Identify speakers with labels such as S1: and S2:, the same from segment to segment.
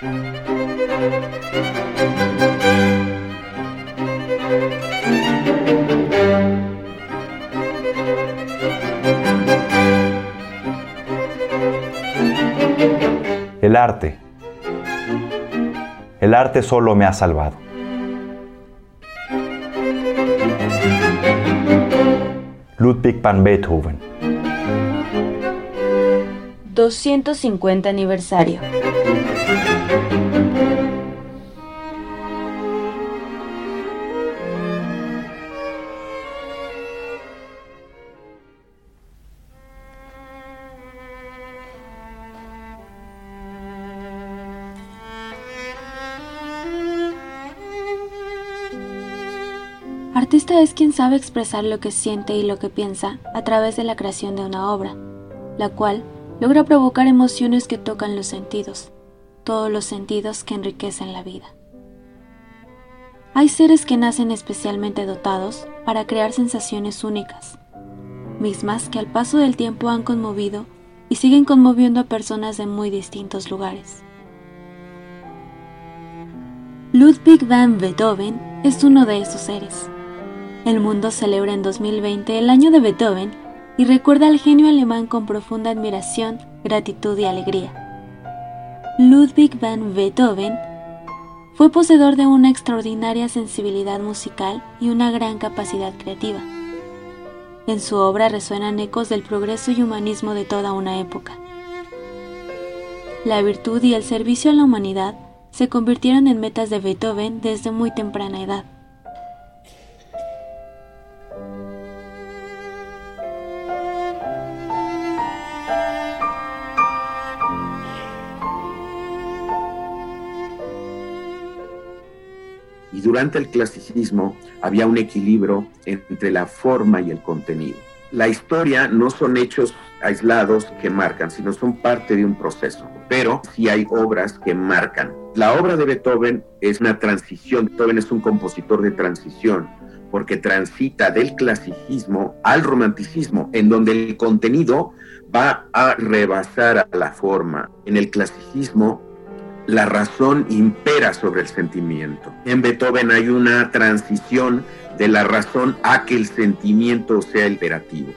S1: El arte. El arte solo me ha salvado. Ludwig van Beethoven.
S2: 250 aniversario. Es quien sabe expresar lo que siente y lo que piensa a través de la creación de una obra, la cual logra provocar emociones que tocan los sentidos, todos los sentidos que enriquecen la vida. Hay seres que nacen especialmente dotados para crear sensaciones únicas, mismas que al paso del tiempo han conmovido y siguen conmoviendo a personas de muy distintos lugares. Ludwig van Beethoven es uno de esos seres. El mundo celebra en 2020 el año de Beethoven y recuerda al genio alemán con profunda admiración, gratitud y alegría. Ludwig van Beethoven fue poseedor de una extraordinaria sensibilidad musical y una gran capacidad creativa. En su obra resuenan ecos del progreso y humanismo de toda una época. La virtud y el servicio a la humanidad se convirtieron en metas de Beethoven desde muy temprana edad.
S3: Durante el clasicismo había un equilibrio entre la forma y el contenido. La historia no son hechos aislados que marcan, sino son parte de un proceso. Pero sí hay obras que marcan. La obra de Beethoven es una transición. Beethoven es un compositor de transición porque transita del clasicismo al romanticismo, en donde el contenido va a rebasar a la forma. En el clasicismo la razón impera sobre el sentimiento. En Beethoven hay una transición de la razón a que el sentimiento sea imperativo.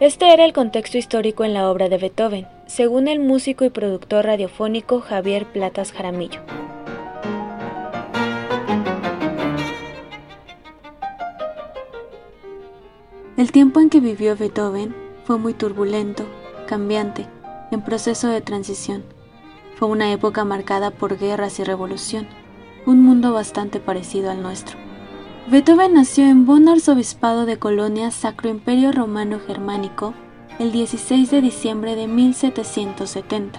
S2: Este era el contexto histórico en la obra de Beethoven, según el músico y productor radiofónico Javier Platas Jaramillo. El tiempo en que vivió Beethoven fue muy turbulento, cambiante, en proceso de transición fue una época marcada por guerras y revolución, un mundo bastante parecido al nuestro. Beethoven nació en Bonn, arzobispado de Colonia, Sacro Imperio Romano Germánico, el 16 de diciembre de 1770.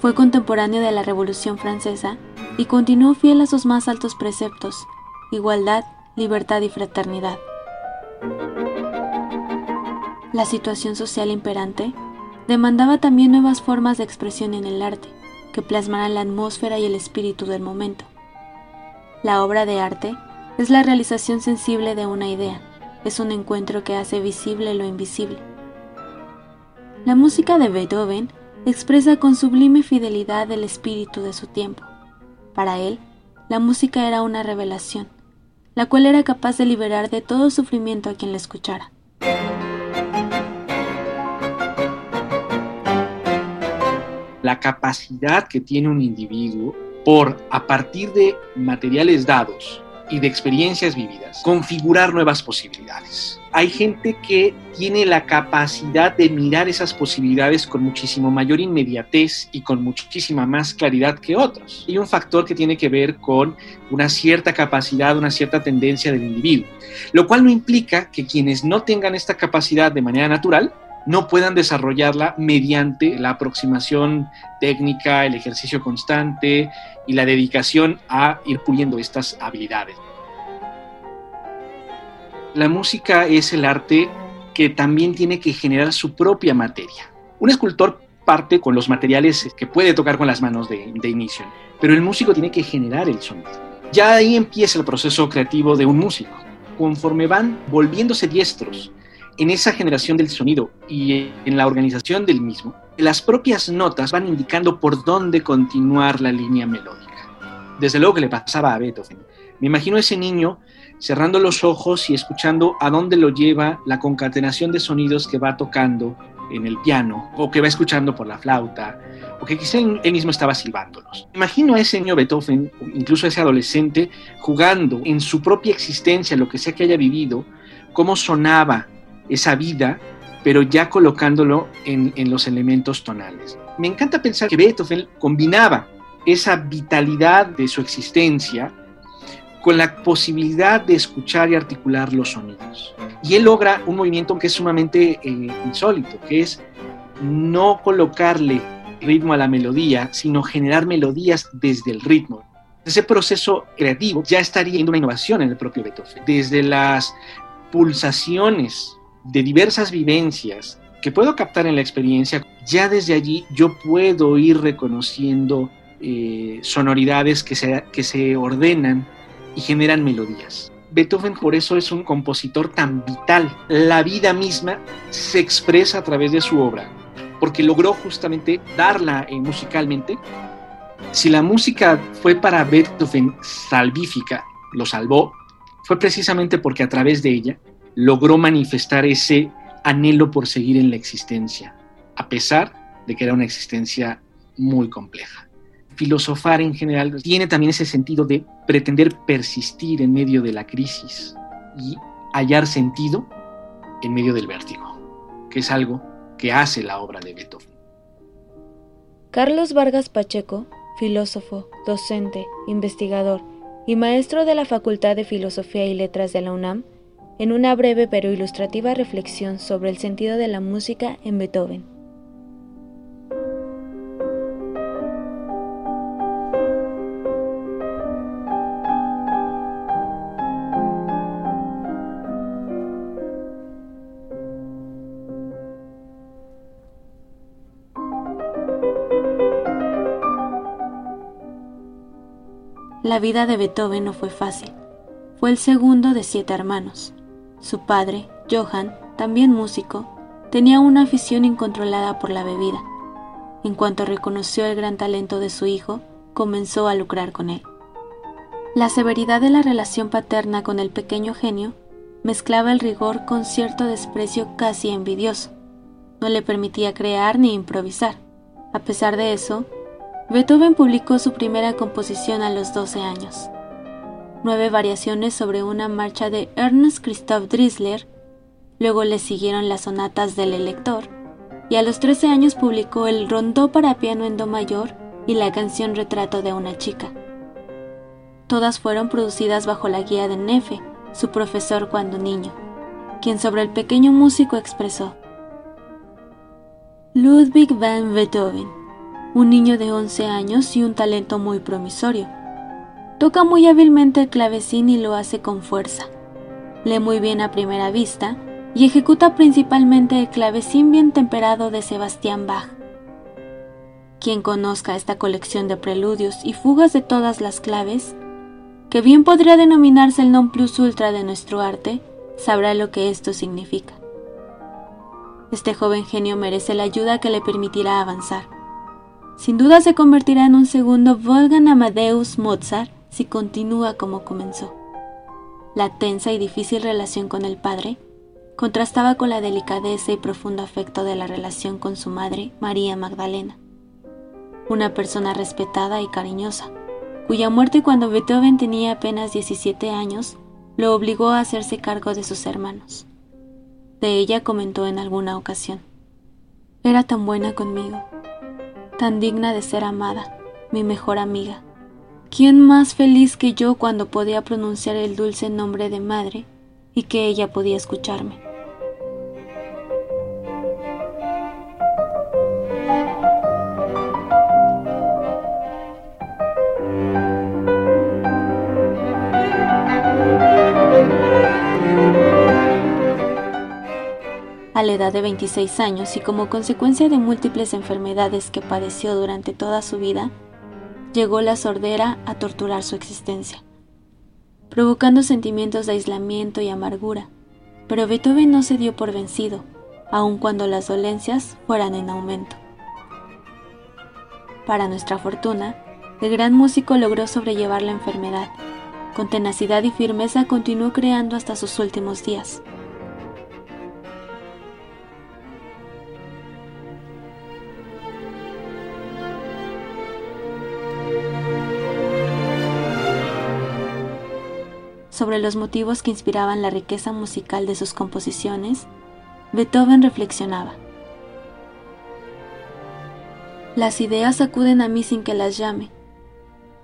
S2: Fue contemporáneo de la Revolución Francesa y continuó fiel a sus más altos preceptos, igualdad, libertad y fraternidad. La situación social imperante demandaba también nuevas formas de expresión en el arte, que plasmarán la atmósfera y el espíritu del momento. La obra de arte es la realización sensible de una idea, es un encuentro que hace visible lo invisible. La música de Beethoven expresa con sublime fidelidad el espíritu de su tiempo. Para él, la música era una revelación, la cual era capaz de liberar de todo sufrimiento a quien la escuchara.
S4: La capacidad que tiene un individuo por, a partir de materiales dados y de experiencias vividas, configurar nuevas posibilidades. Hay gente que tiene la capacidad de mirar esas posibilidades con muchísimo mayor inmediatez y con muchísima más claridad que otros. Y un factor que tiene que ver con una cierta capacidad, una cierta tendencia del individuo, lo cual no implica que quienes no tengan esta capacidad de manera natural no puedan desarrollarla mediante la aproximación técnica, el ejercicio constante y la dedicación a ir puliendo estas habilidades. La música es el arte que también tiene que generar su propia materia. Un escultor parte con los materiales que puede tocar con las manos de, inicio, pero el músico tiene que generar el sonido. Ya ahí empieza el proceso creativo de un músico. Conforme van volviéndose diestros en esa generación del sonido y en la organización del mismo, Las propias notas van indicando por dónde continuar la línea melódica. Desde luego que le pasaba a Beethoven. Me imagino a ese niño cerrando los ojos y escuchando a dónde lo lleva la concatenación de sonidos que va tocando en el piano o que va escuchando por la flauta o que quizá él mismo estaba silbándolos. Imagino a ese niño Beethoven, incluso a ese adolescente, jugando en su propia existencia, lo que sea que haya vivido, cómo sonaba esa vida, pero ya colocándolo en, en los elementos tonales. Me encanta pensar que Beethoven combinaba esa vitalidad de su existencia con la posibilidad de escuchar y articular los sonidos. Y él logra un movimiento que es sumamente eh, insólito, que es no colocarle ritmo a la melodía, sino generar melodías desde el ritmo. Ese proceso creativo ya estaría en una innovación en el propio Beethoven. Desde las pulsaciones de diversas vivencias que puedo captar en la experiencia, ya desde allí yo puedo ir reconociendo eh, sonoridades que se, que se ordenan y generan melodías. Beethoven por eso es un compositor tan vital. La vida misma se expresa a través de su obra, porque logró justamente darla eh, musicalmente. Si la música fue para Beethoven salvífica, lo salvó, fue precisamente porque a través de ella logró manifestar ese anhelo por seguir en la existencia, a pesar de que era una existencia muy compleja filosofar en general tiene también ese sentido de pretender persistir en medio de la crisis y hallar sentido en medio del vértigo, que es algo que hace la obra de Beethoven.
S2: Carlos Vargas Pacheco, filósofo, docente, investigador y maestro de la Facultad de Filosofía y Letras de la UNAM, en una breve pero ilustrativa reflexión sobre el sentido de la música en Beethoven. La vida de Beethoven no fue fácil. Fue el segundo de siete hermanos. Su padre, Johann, también músico, tenía una afición incontrolada por la bebida. En cuanto reconoció el gran talento de su hijo, comenzó a lucrar con él. La severidad de la relación paterna con el pequeño genio mezclaba el rigor con cierto desprecio casi envidioso. No le permitía crear ni improvisar. A pesar de eso, Beethoven publicó su primera composición a los 12 años. Nueve variaciones sobre una marcha de Ernst Christoph Drisler, luego le siguieron las sonatas del elector, y a los 13 años publicó el rondó para piano en do mayor y la canción Retrato de una chica. Todas fueron producidas bajo la guía de Neffe, su profesor cuando niño, quien sobre el pequeño músico expresó Ludwig van Beethoven un niño de 11 años y un talento muy promisorio. Toca muy hábilmente el clavecín y lo hace con fuerza. Lee muy bien a primera vista y ejecuta principalmente el clavecín bien temperado de Sebastián Bach. Quien conozca esta colección de preludios y fugas de todas las claves, que bien podría denominarse el non plus ultra de nuestro arte, sabrá lo que esto significa. Este joven genio merece la ayuda que le permitirá avanzar. Sin duda se convertirá en un segundo Wolfgang Amadeus Mozart si continúa como comenzó. La tensa y difícil relación con el padre contrastaba con la delicadeza y profundo afecto de la relación con su madre, María Magdalena, una persona respetada y cariñosa, cuya muerte cuando Beethoven tenía apenas 17 años lo obligó a hacerse cargo de sus hermanos. De ella comentó en alguna ocasión, era tan buena conmigo, tan digna de ser amada, mi mejor amiga. ¿Quién más feliz que yo cuando podía pronunciar el dulce nombre de madre y que ella podía escucharme? a la edad de 26 años y como consecuencia de múltiples enfermedades que padeció durante toda su vida, llegó la sordera a torturar su existencia, provocando sentimientos de aislamiento y amargura. Pero Beethoven no se dio por vencido, aun cuando las dolencias fueran en aumento. Para nuestra fortuna, el gran músico logró sobrellevar la enfermedad. Con tenacidad y firmeza continuó creando hasta sus últimos días. Sobre los motivos que inspiraban la riqueza musical de sus composiciones, Beethoven reflexionaba. Las ideas acuden a mí sin que las llame.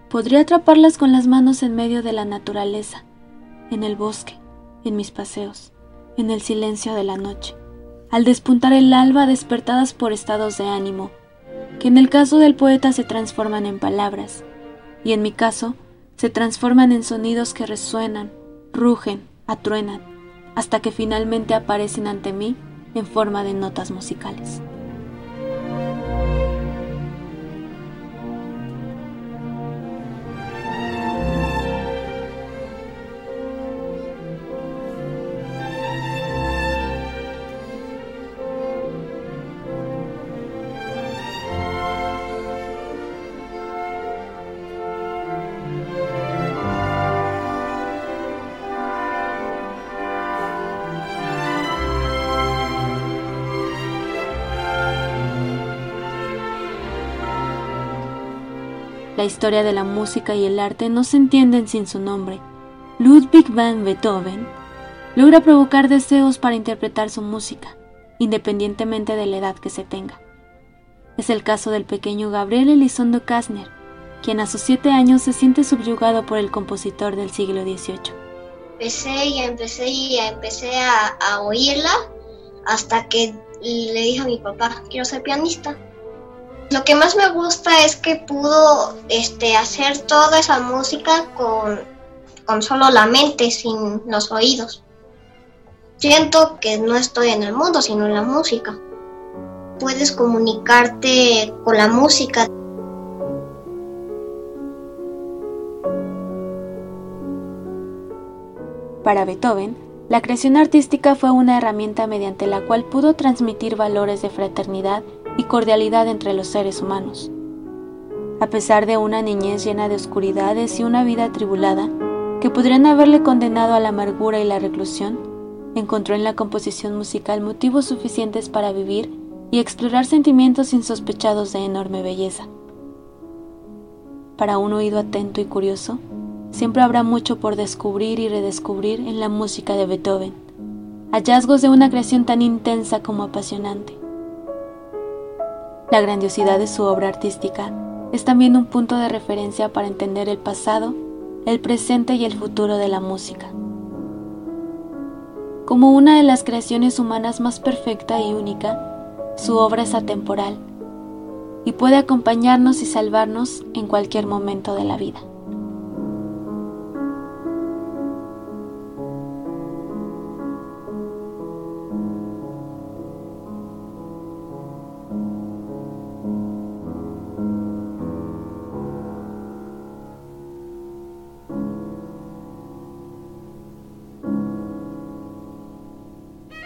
S2: Podría atraparlas con las manos en medio de la naturaleza, en el bosque, en mis paseos, en el silencio de la noche, al despuntar el alba despertadas por estados de ánimo, que en el caso del poeta se transforman en palabras, y en mi caso se transforman en sonidos que resuenan, rugen, atruenan, hasta que finalmente aparecen ante mí en forma de notas musicales. La historia de la música y el arte no se entienden sin su nombre. Ludwig van Beethoven logra provocar deseos para interpretar su música, independientemente de la edad que se tenga. Es el caso del pequeño Gabriel Elizondo Kastner, quien a sus siete años se siente subyugado por el compositor del siglo XVIII.
S5: Empecé y empecé y empecé a, a oírla hasta que le dije a mi papá, quiero ser pianista. Lo que más me gusta es que pudo este, hacer toda esa música con, con solo la mente, sin los oídos. Siento que no estoy en el mundo, sino en la música. Puedes comunicarte con la música.
S2: Para Beethoven, la creación artística fue una herramienta mediante la cual pudo transmitir valores de fraternidad y cordialidad entre los seres humanos. A pesar de una niñez llena de oscuridades y una vida atribulada, que podrían haberle condenado a la amargura y la reclusión, encontró en la composición musical motivos suficientes para vivir y explorar sentimientos insospechados de enorme belleza. Para un oído atento y curioso, siempre habrá mucho por descubrir y redescubrir en la música de Beethoven, hallazgos de una creación tan intensa como apasionante. La grandiosidad de su obra artística es también un punto de referencia para entender el pasado, el presente y el futuro de la música. Como una de las creaciones humanas más perfecta y única, su obra es atemporal y puede acompañarnos y salvarnos en cualquier momento de la vida.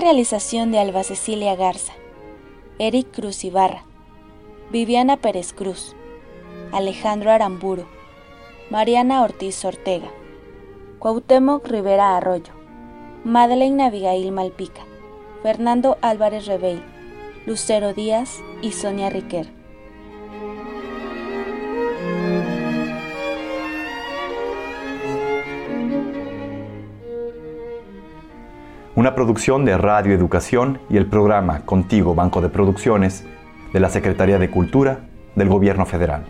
S2: Realización de Alba Cecilia Garza, Eric Cruz Ibarra, Viviana Pérez Cruz, Alejandro Aramburo, Mariana Ortiz Ortega, Cuauhtémoc Rivera Arroyo, Madeleine Abigail Malpica, Fernando Álvarez Rebeil, Lucero Díaz y Sonia Riquer.
S1: Una producción de Radio Educación y el programa Contigo Banco de Producciones de la Secretaría de Cultura del Gobierno Federal.